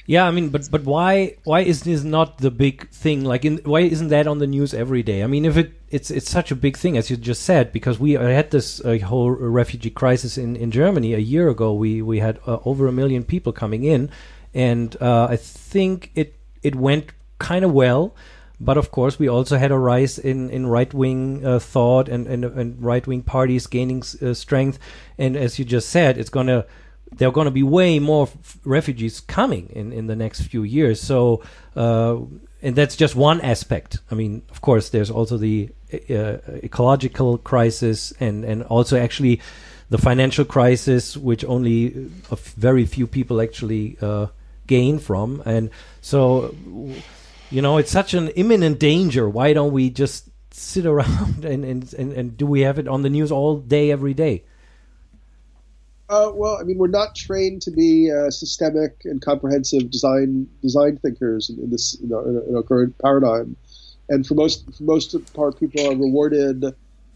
Yeah, I mean, but but why why is this not the big thing? Like, in why isn't that on the news every day? I mean, if it it's it's such a big thing as you just said, because we had this uh, whole refugee crisis in in Germany a year ago. We we had uh, over a million people coming in, and uh, I think it it went kind of well. But of course, we also had a rise in, in right wing uh, thought and, and, and right wing parties gaining uh, strength. And as you just said, it's going to there are going to be way more f- refugees coming in, in the next few years. So, uh, and that's just one aspect. I mean, of course, there's also the uh, ecological crisis and, and also actually the financial crisis, which only a f- very few people actually uh, gain from. And so, you know, it's such an imminent danger. Why don't we just sit around <laughs> and, and, and, and do we have it on the news all day, every day? Uh, well, I mean, we're not trained to be uh, systemic and comprehensive design design thinkers in, in this in our, in our current paradigm. And for most for most part, people are rewarded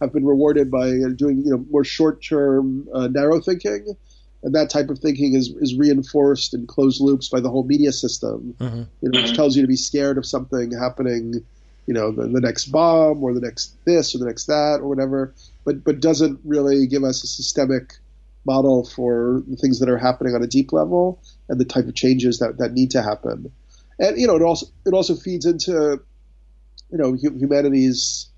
have been rewarded by uh, doing you know more short term uh, narrow thinking, and that type of thinking is is reinforced in closed loops by the whole media system, Mhm. you know, which tells you to be scared of something happening, you know, the, the next bomb or the next this or the next that or whatever, but but doesn't really give us a systemic model for the things that are happening on a deep level and the type of changes that, that need to happen. And you know, it also it also feeds into you know hu- humanity's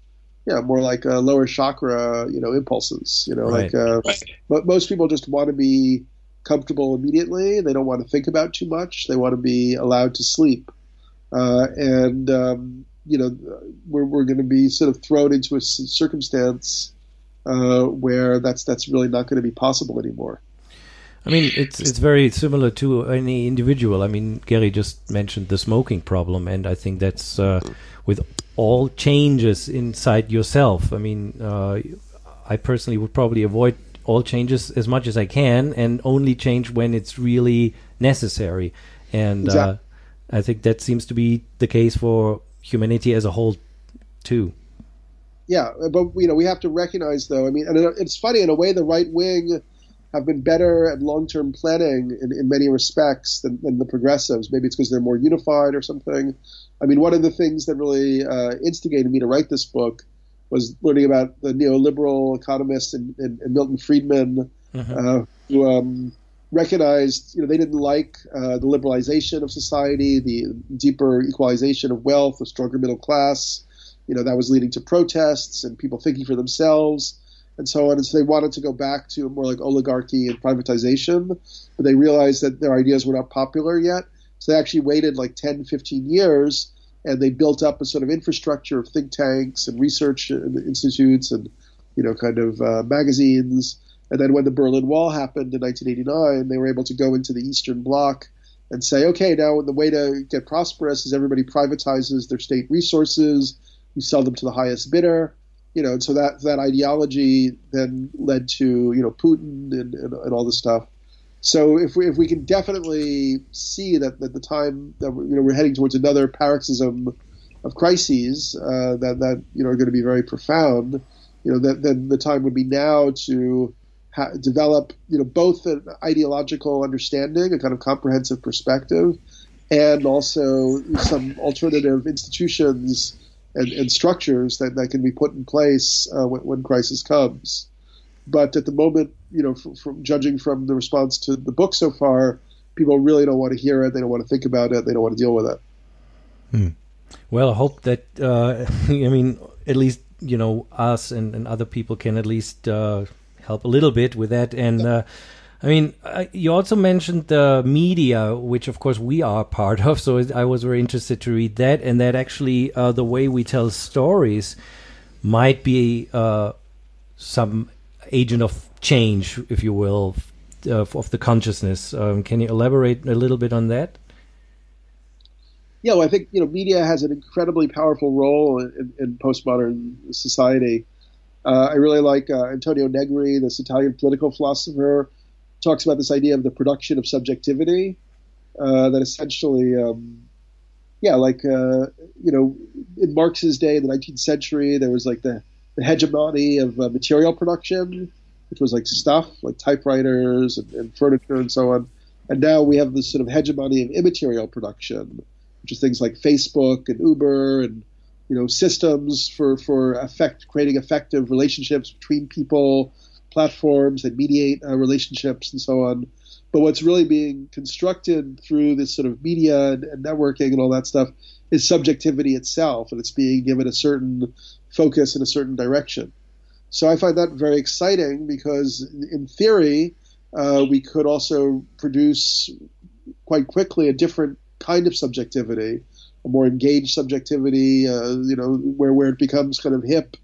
you know more like uh, lower chakra you know impulses. You know, Right. like uh, but most people just want to be comfortable immediately. They don't want to think about too much. They want to be allowed to sleep. Uh, and um, you know, we're we're going to be sort of thrown into a circumstance uh, where that's that's really not going to be possible anymore. I mean, it's it's very similar to any individual. I mean, Gary just mentioned the smoking problem, and I think that's uh, with all changes inside yourself. I mean, uh, I personally would probably avoid all changes as much as I can, and only change when it's really necessary. And uh, I think that seems to be the case for humanity as a whole, too. Yeah, but you know we have to recognize though. I mean, and it's funny in a way the right wing have been better at long-term planning in, in many respects than, than the progressives. Maybe it's because they're more unified or something. I mean, one of the things that really uh, instigated me to write this book was learning about the neoliberal economists and, and, and Milton Friedman, uh, who um, recognized you know they didn't like uh, the liberalization of society, the deeper equalization of wealth, the stronger middle class. You know that was leading to protests and people thinking for themselves. and so on. And so they wanted to go back to more like oligarchy and privatization, but they realized that their ideas were not popular yet. So they actually waited like 10, 15 years and they built up a sort of infrastructure of think tanks and research institutes and, you know, kind of uh, magazines. And then when the Berlin Wall happened in 1989, they were able to go into the Eastern Bloc and say, okay, now the way to get prosperous is everybody privatizes their state resources, you sell them to the highest bidder, you know, and so that that ideology then led to you know Putin and, and, and all this stuff. So if we if we can definitely see that that the time that you know we're heading towards another paroxysm of crises uh, that that you know are going to be very profound, you know, that then the time would be now to ha- develop you know both an ideological understanding, a kind of comprehensive perspective, and also some alternative institutions and, and structures that, that can be put in place uh, when, when, crisis comes. But at the moment, you know, from, from, judging from the response to the book so far, people really don't want to hear it. They don't want to think about it. They don't want to deal with it. Hmm. Well, I hope that uh, <laughs> I mean at least you know us and, and other people can at least uh, help a little bit with that and. Uh, I mean, uh, you also mentioned the media, which of course we are part of. So I was very interested to read that, and that actually uh, the way we tell stories might be uh, some agent of change, if you will, of the consciousness. Um, can you elaborate a little bit on that? Yeah, well, I think you know media has an incredibly powerful role in, in postmodern society. Uh, I really like uh, Antonio Negri, this Italian political philosopher talks about this idea of the production of subjectivity uh, that essentially, um, yeah, like uh, you know, in Marx's day, the 19th century, there was like the, the hegemony of uh, material production, which was like stuff, like typewriters and, and, furniture and so on. And now we have this sort of hegemony of immaterial production, which is things like Facebook and Uber and you know systems for for creating effective relationships between people platforms that mediate uh, relationships and so on. But what's really being constructed through this sort of media and, and, networking and all that stuff is subjectivity itself, and it's being given a certain focus in a certain direction. So I find that very exciting because, in theory, uh, we could also produce quite quickly a different kind of subjectivity, a more engaged subjectivity, uh, you know, where where it becomes kind of hip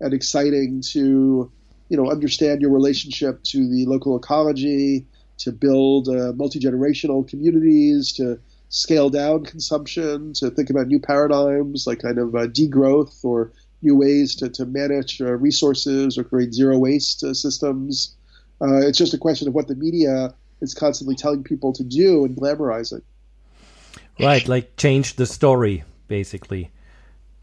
and exciting to you know, understand your relationship to the local ecology, to build uh, multi generational communities, to scale down consumption, to think about new paradigms like kind of uh, degrowth or new ways to, to manage uh, resources or create zero waste uh, systems. Uh, it's just a question of what the media is constantly telling people to do and glamorizing. Right, like change the story, basically.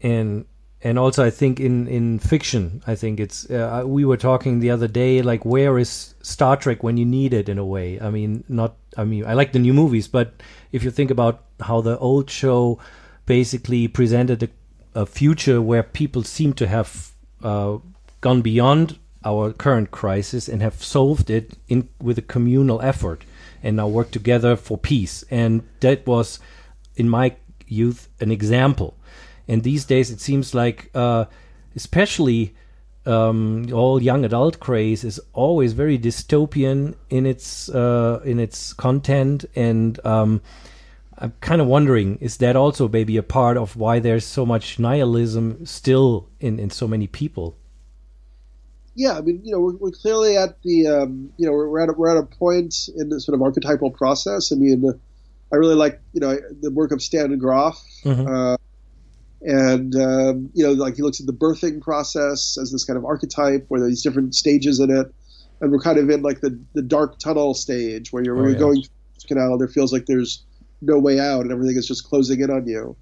And and also I think in in fiction, I think it's uh, we were talking the other day like where is Star Trek when you need it in a way. I mean, not I mean I like the new movies, but if you think about how the old show basically presented a, a future where people seem to have uh, gone beyond our current crisis and have solved it in with a communal effort and now work together for peace, and that was in my youth an example and these days, it seems like, uh, especially um, all young adult craze is always very dystopian in its uh, in its content, and um, I'm kind of wondering, is that also maybe a part of why there's so much nihilism still in in so many people? Yeah, I mean, you know, we're, we're clearly at the, um, you know, we're at a, we're at a point in the sort of archetypal process. I mean, I really like, you know, the work of Stan Grof. Mm-hmm. Uh, and um, you know like he looks at the birthing process as this kind of archetype where there's different stages in it. And we're kind of in like the, the dark tunnel stage where you're, oh, you're yeah. going canal. There feels like there's no way out and everything is just closing in on you.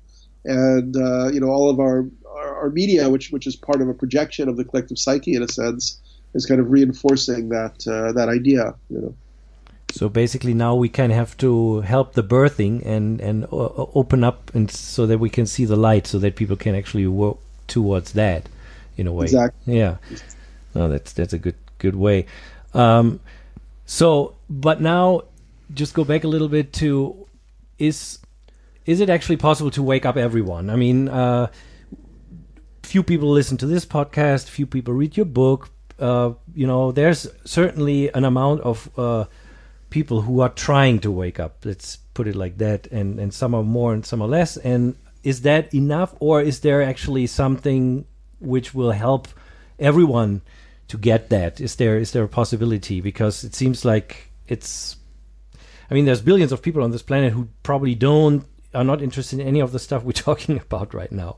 And uh, you know all of our, our, our media which which is part of a projection of the collective psyche in a sense is kind of reinforcing that uh, that idea you know so basically, now we kind of have to help the birthing and and uh, open up, and so that we can see the light, so that people can actually work towards that, in a way. Exactly. Yeah. No, that's that's a good good way. Um, so, but now, just go back a little bit to is is it actually possible to wake up everyone? I mean, uh, few people listen to this podcast, few people read your book, uh, you know, there's certainly an amount of uh, people who are trying to wake up. Let's put it like that, and and some are more and some are less. And is that enough, or is there actually something which will help everyone to get that? Is there is there a possibility? Because it seems like it's. I mean, there's billions of people on this planet who probably don't are not interested in any of the stuff we're <laughs> talking about right now.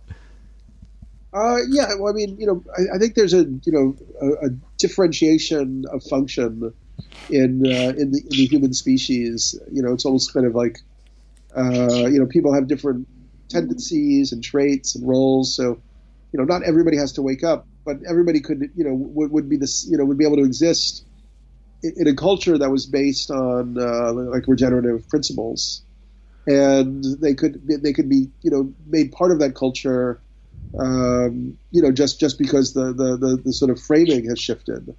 Uh, yeah, well, I mean, you know, I, I think there's a you know a, a differentiation of function in uh, in, the, in the human species. You know, it's almost kind of like uh, you know people have different tendencies and traits and roles. So you know, not everybody has to wake up, but everybody could you know would, would be this you know would be able to exist in, in a culture that was based on uh, like regenerative principles, and they could they could be you know made part of that culture um, you know, just just because the, the, the, the sort of framing has shifted.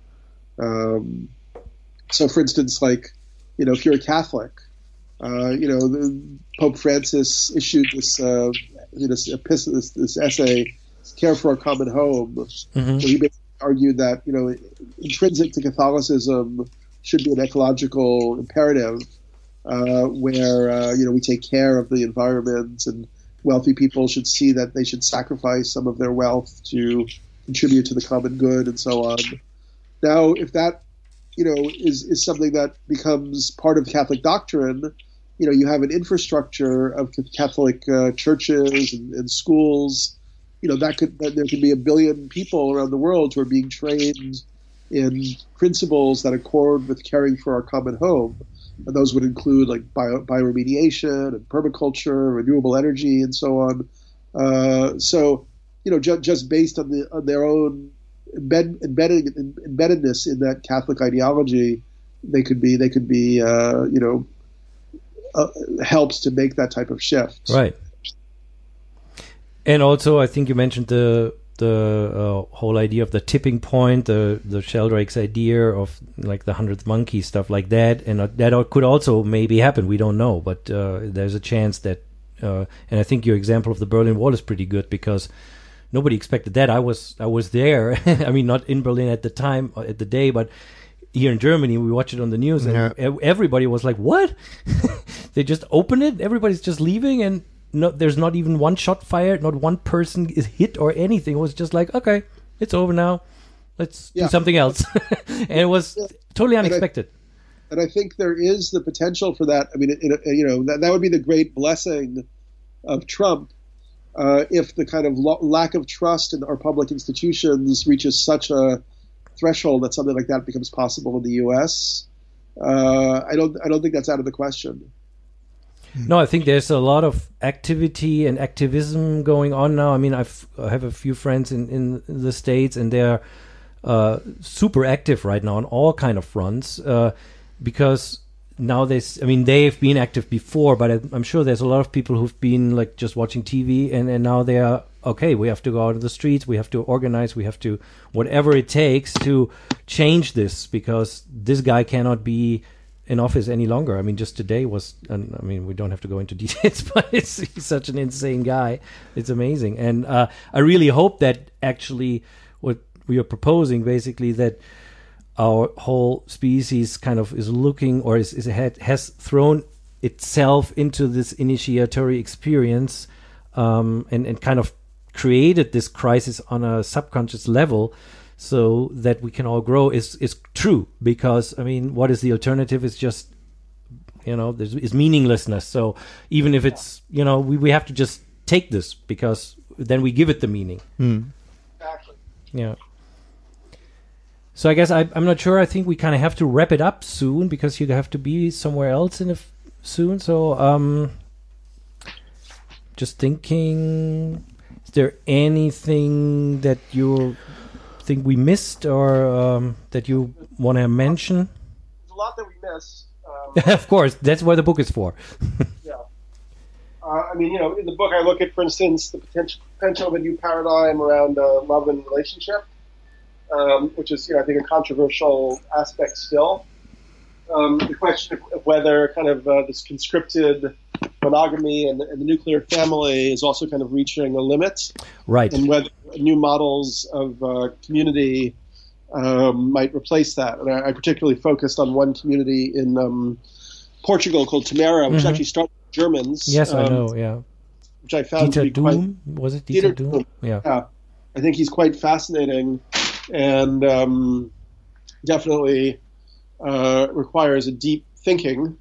Um, so, for instance, like, you know, if you're a Catholic, uh, you know, the, Pope Francis issued this, uh, you know, this, this, this, essay, "Care for Our Common Home," mm-hmm. where he basically argued that you know, intrinsic to Catholicism should be an ecological imperative, uh, where uh, you know we take care of the environment and wealthy people should see that they should sacrifice some of their wealth to contribute to the common good and so on. Now, if that you know is is something that becomes part of Catholic doctrine, you know, you have an infrastructure of Catholic uh, churches and, and, schools. You know, that could that there could be a billion people around the world who are being trained in principles that accord with caring for our common home and those would include like bio, bioremediation and permaculture, renewable energy, and so on. Uh, so, you know, ju- just based on the on their own embed, embedded, embeddedness in that Catholic ideology, they could be they could be uh, you know uh, helps to make that type of shift. Right. And also, I think you mentioned the the uh, whole idea of the tipping point, the the Sheldrake's idea of like the hundredth monkey stuff like that, and uh, that could also maybe happen. We don't know, but uh, there's a chance that. Uh, and I think your example of the Berlin Wall is pretty good because nobody expected that. I was I was there. <laughs> I mean, not in Berlin at the time uh, at the day, but here in Germany, we watch it on the news, and yeah. everybody was like, "What?" <laughs> they just open it. Everybody's just leaving, and no, there's not even one shot fired, not one person is hit or anything. It was just like, okay, it's over now. Let's yeah. do something else. <laughs> and it was yeah. totally unexpected. And I, and I, think there is the potential for that. I mean, it, it, you know, that, that would be the great blessing of Trump uh, if the kind of lo- lack of trust in our public institutions reaches such a threshold that something like that becomes possible in the U.S. Uh, I don't. I don't think that's out of the question. No, I think there's a lot of activity and activism going on now. I mean, I've, I have a few friends in, in the states, and they're uh, super active right now on all kind of fronts uh, because now there's. I mean, they've been active before, but I'm sure there's a lot of people who've been like just watching TV, and, and now they are okay. We have to go out of the streets. We have to organize. We have to whatever it takes to change this because this guy cannot be in office any longer. I mean, just today was, I mean, we don't have to go into <laughs> details, but it's he's such an insane guy. It's amazing. And uh, I really hope that actually what we are proposing, basically, that our whole species kind of is looking or is, is ahead, has thrown itself into this initiatory experience um, and, and kind of created this crisis on a subconscious level so that we can all grow is is true because I mean what is the alternative is just you know there's is meaninglessness. So even if it's you know we, we have to just take this because then we give it the meaning. Mm. exactly. Yeah so I guess I, I'm not sure. I think we kind of have to wrap it up soon because you have to be somewhere else in a f- soon. So um, just thinking, is there anything that you're think we missed or um, that you want to mention? There's a lot that we missed. Um, <laughs> of course, that's what the book is for. <laughs> yeah. Uh, I mean, you know, in the book, I look at, for instance, the potential, potential of a new paradigm around uh, love and relationship, um, which is, you know, I think a controversial aspect still. Um, the question of whether kind of uh, this conscripted monogamy and, and, the nuclear family is also kind of reaching a limit. Right. And whether new models of uh, community um, might replace that. And I, I, particularly focused on one community in um, Portugal called Tamera, which mm-hmm. actually started with Germans. Yes, I um, know. Yeah, which I found Dieter to be Duhm? quite was it Dieter, Dieter Duhm? Duhm? Yeah. yeah, I think he's quite fascinating and um, definitely uh, requires a deep thinking.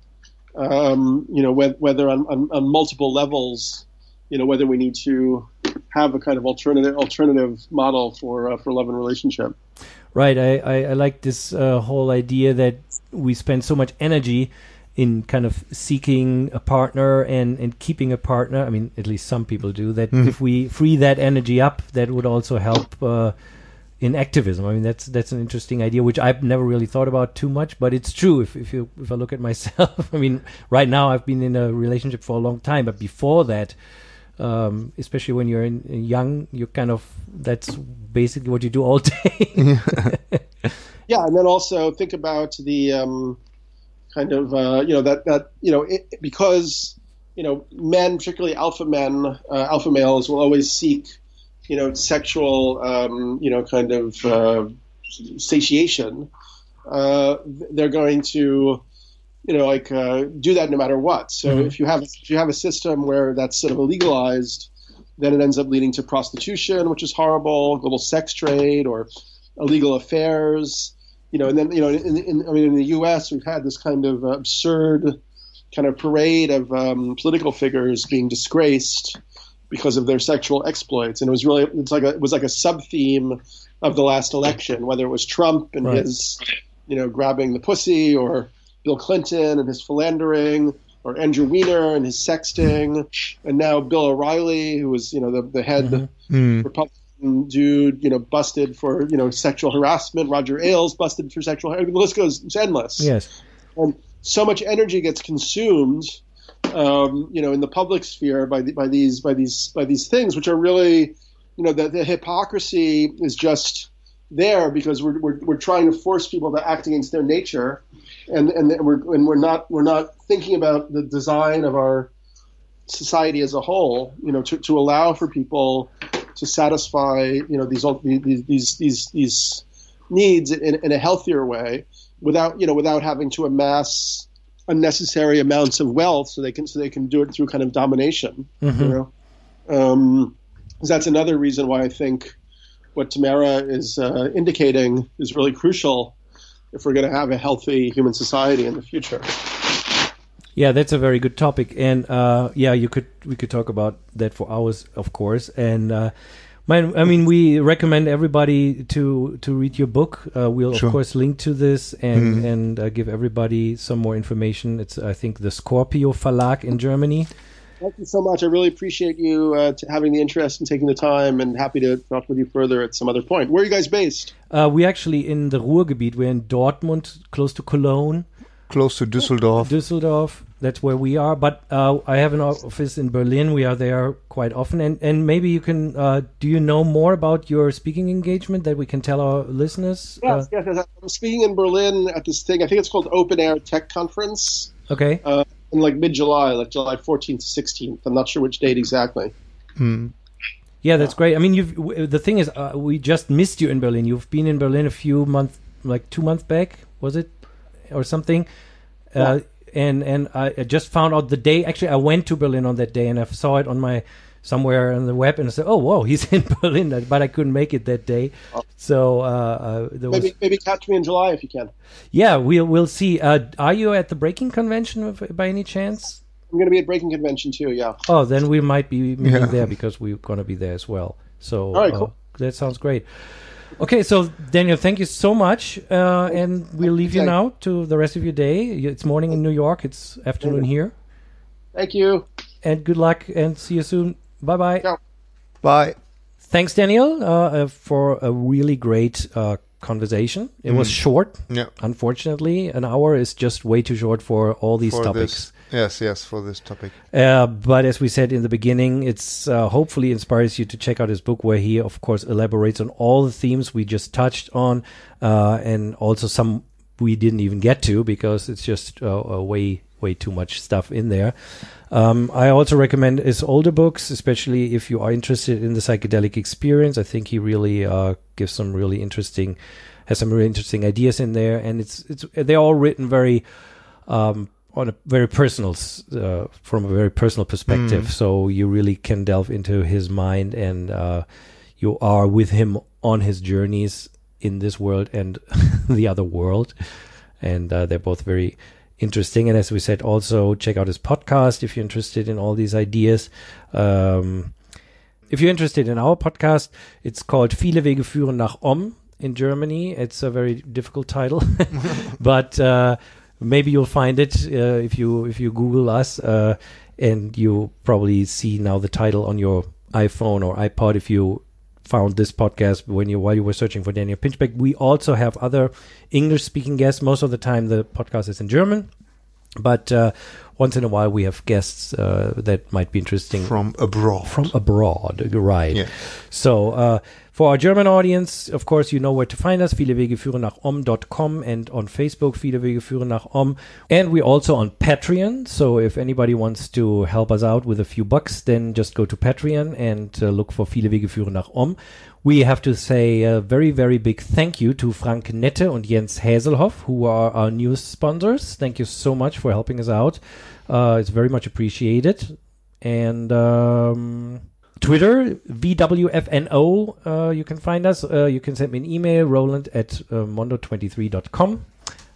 Um, you know, whether, whether on, on, on multiple levels you know whether we need to have a kind of alternative alternative model for uh, for love and relationship. Right. I, I, I like this uh, whole idea that we spend so much energy in kind of seeking a partner and, and keeping a partner. I mean, at least some people do. That mm. if we free that energy up, that would also help uh, in activism. I mean, that's that's an interesting idea, which I've never really thought about too much, but it's true. If if you if I look at myself, <laughs> I mean, right now I've been in a relationship for a long time, but before that um, especially when you're in, in young, you kind of that's basically what you do all <laughs> day. yeah, and then also think about the um, kind of uh, you know that that you know it, because you know men, particularly alpha men, uh, alpha males, will always seek you know sexual um, you know kind of uh, satiation. Uh, they're going to you know, like uh, do that no matter what. So mm-hmm. if you have if you have a system where that's sort of illegalized, then it ends up leading to prostitution, which is horrible, global sex trade, or illegal affairs. You know, and then you know, in, in I mean, in the U.S., we've had this kind of absurd kind of parade of um, political figures being disgraced because of their sexual exploits, and it was really it's like a, it was like a sub theme of the last election, whether it was Trump and right. his you know grabbing the pussy or Bill Clinton and his philandering, or Andrew Weiner and his sexting, and now Bill O'Reilly, who was you know the the head mm-hmm. Republican dude, you know, busted for you know sexual harassment. Roger Ailes busted for sexual. harassment. the list goes it's endless. Yes, and so much energy gets consumed, um, you know, in the public sphere by the, by these by these by these things, which are really, you know, the, the hypocrisy is just there because we're, we're, we're trying to force people to act against their nature and and we're and we're not we're not thinking about the design of our society as a whole. You know, to, to allow for people to satisfy you know these these these these, these needs in, in a healthier way without you know without having to amass unnecessary amounts of wealth so they can so they can do it through kind of domination. Mm-hmm. You know, um, that's another reason why I think what Tamera is uh, indicating is really crucial if we're going to have a healthy human society in the future. Yeah, that's a very good topic, and uh, yeah, you could we could talk about that for hours, of course. And uh, my, I mean, we recommend everybody to to read your book. Uh, we'll sure. of course link to this and mm. and uh, give everybody some more information. It's I think the Scorpio Verlag in Germany. Thank you so much. I really appreciate you uh, having the interest and taking the time, and happy to talk with you further at some other point. Where are you guys based? Uh, we're actually in the Ruhrgebiet. We're in Dortmund, close to Cologne. Close to Düsseldorf. Düsseldorf. That's where we are. But uh, I have an office in Berlin. We are there quite often. And and maybe you can. Uh, do you know more about your speaking engagement that we can tell our listeners? Yes, uh, yes, yes. I'm speaking in Berlin at this thing. I think it's called Open Air Tech Conference. Okay. Uh, in like mid July, like July 14th to 16th. I'm not sure which date exactly. Hmm. Yeah, that's great. I mean, you've the thing is, uh, we just missed you in Berlin. You've been in Berlin a few months, like two months back, was it, or something? Yeah. Uh, and and I just found out the day. Actually, I went to Berlin on that day, and I saw it on my somewhere on the web and I said, "Oh, whoa, <laughs> he's in Berlin," but I couldn't make it that day. Oh. So uh, uh, maybe was... maybe catch me in July if you can. Yeah, we'll we'll see. Uh, are you at the Breaking Convention by any chance? I'm going to be at Breaking Convention too. Yeah. Oh, then we might be meeting yeah. there because we're going to be there as well. So all right, cool. Uh, that sounds great. Okay, so Daniel, thank you so much, uh, and we'll leave you now to the rest of your day. It's morning in New York. It's afternoon here. Thank you. And good luck, and see you soon. Bye bye. Ciao. Bye. Thanks, Daniel, uh, uh, for a really great uh, conversation. It mm. was short. Yeah. Unfortunately, an hour is just way too short for all these for topics. This. Yes, yes, for this topic. Uh, but as we said in the beginning, it's uh, hopefully inspires you to check out his book, where he, of course, elaborates on all the themes we just touched on, uh, and also some we didn't even get to because it's just way, way too much stuff in there. Um, I also recommend his older books, especially if you are interested in the psychedelic experience. I think he really uh, gives some really interesting has some really interesting ideas in there, and it's it's they're all written very um, on a very personal uh, from a very personal perspective. So you really can delve into his mind, and uh, you are with him on his journeys in this world and <laughs> the other world, and uh, they're both very interesting. And as we said, also check out his podcast if you're interested in all these ideas. Um, if you're interested in our podcast, it's called Viele Wege führen nach Om in Germany. It's a very difficult title, <laughs> but uh, maybe you'll find it uh, if you if you Google us, uh, and you probably see now the title on your iPhone or iPod if you found this podcast when you while you were searching for Daniel Pinchbeck. We also have other English speaking guests. Most of the time, the podcast is in German, but uh, once in a while we have guests uh, that might be interesting From abroad. from abroad, right? Yeah. So uh, for our German audience, of course, you know where to find us. Viele Wege führen nach om.com and on Facebook, Viele Wege führen nach om. And we're also on Patreon. So if anybody wants to help us out with a few bucks, then just go to Patreon and uh, look for Viele We have to say a very, very big thank you to Frank Nette and Jens Haselhoff, who are our news sponsors. Thank you so much for helping us out. Uh, it's very much appreciated. And um, Twitter, VWFNO, uh, you can find us. Uh, you can send me an email, roland at uh, mondo23.com.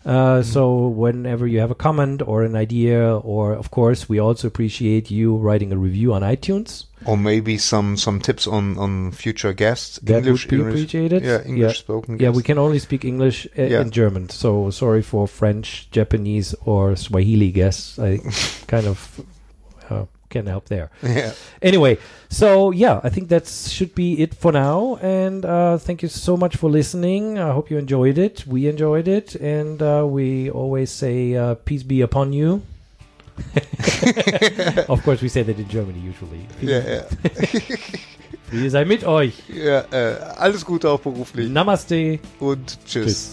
Uh, So whenever you have a comment or an idea, or of course, we also appreciate you writing a review on iTunes. Or maybe some some tips on on future guests. That English, would be English- appreciated. Yeah, English Yeah. spoken. Yeah, we can only speak English uh, Yeah. and German. So sorry for French, Japanese, or Swahili guests. I <laughs> kind of uh, can help there. <laughs> Yeah. Anyway, so yeah, I think that should be it for now. And uh, thank you so much for listening. I hope you enjoyed it. We enjoyed it, and uh, we always say uh, peace be upon you. <laughs> of course, we say that in Germany usually. Ja, ja. Friede sei mit euch. ja äh, alles Gute auch beruflich Namaste. und tschüss. Tschüss.